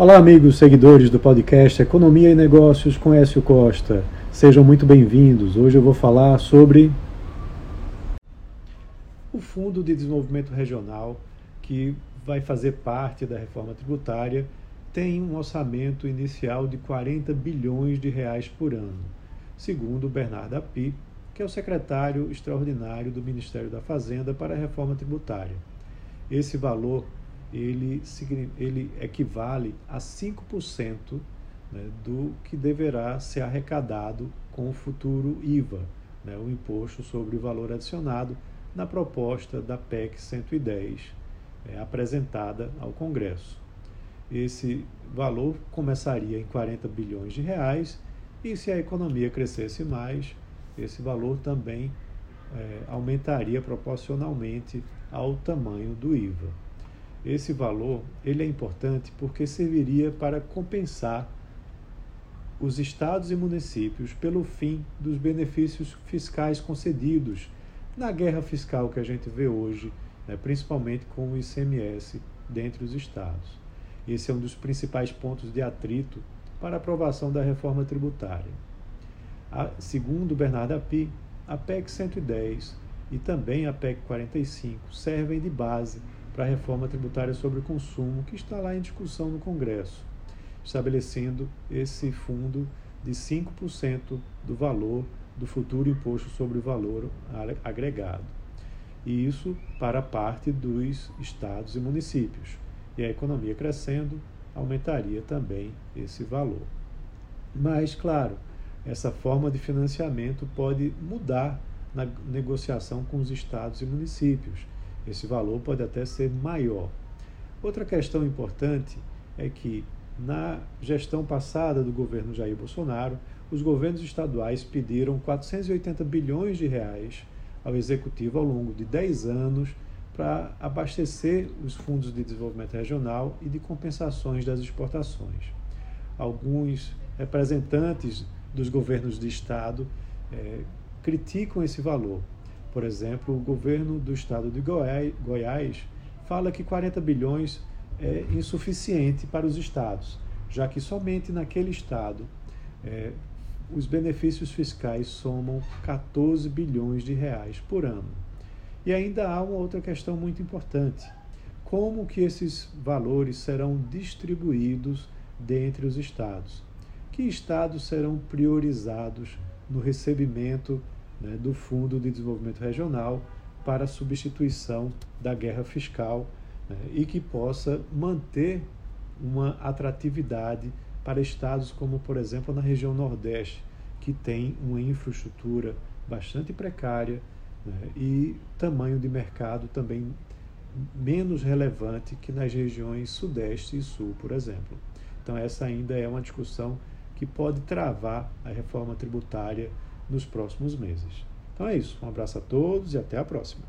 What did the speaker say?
Olá, amigos seguidores do podcast Economia e Negócios com Écio Costa. Sejam muito bem-vindos. Hoje eu vou falar sobre o Fundo de Desenvolvimento Regional, que vai fazer parte da reforma tributária, tem um orçamento inicial de 40 bilhões de reais por ano, segundo Bernardo Api, que é o secretário extraordinário do Ministério da Fazenda para a reforma tributária. Esse valor ele, ele equivale a 5% né, do que deverá ser arrecadado com o futuro IVA, né, o Imposto sobre o Valor Adicionado, na proposta da PEC 110, é, apresentada ao Congresso. Esse valor começaria em 40 bilhões de reais e se a economia crescesse mais, esse valor também é, aumentaria proporcionalmente ao tamanho do IVA. Esse valor ele é importante porque serviria para compensar os estados e municípios pelo fim dos benefícios fiscais concedidos na guerra fiscal que a gente vê hoje, né, principalmente com o ICMS dentre os estados. Esse é um dos principais pontos de atrito para a aprovação da reforma tributária. A, segundo Bernardo Api, a PEC 110 e também a PEC 45 servem de base para a reforma tributária sobre o consumo, que está lá em discussão no Congresso, estabelecendo esse fundo de 5% do valor do futuro imposto sobre o valor agregado. E isso para parte dos estados e municípios. E a economia crescendo aumentaria também esse valor. Mas, claro, essa forma de financiamento pode mudar na negociação com os estados e municípios esse valor pode até ser maior. Outra questão importante é que, na gestão passada do governo Jair Bolsonaro, os governos estaduais pediram 480 bilhões de reais ao executivo ao longo de 10 anos para abastecer os fundos de desenvolvimento regional e de compensações das exportações. Alguns representantes dos governos de estado eh, criticam esse valor, por exemplo, o governo do estado de Goiás fala que 40 bilhões é insuficiente para os estados, já que somente naquele estado é, os benefícios fiscais somam 14 bilhões de reais por ano. E ainda há uma outra questão muito importante: como que esses valores serão distribuídos dentre os estados? Que estados serão priorizados no recebimento né, do Fundo de Desenvolvimento Regional para substituição da guerra fiscal né, e que possa manter uma atratividade para estados como, por exemplo, na região Nordeste, que tem uma infraestrutura bastante precária né, e tamanho de mercado também menos relevante que nas regiões Sudeste e Sul, por exemplo. Então, essa ainda é uma discussão que pode travar a reforma tributária nos próximos meses. Então é isso. Um abraço a todos e até a próxima.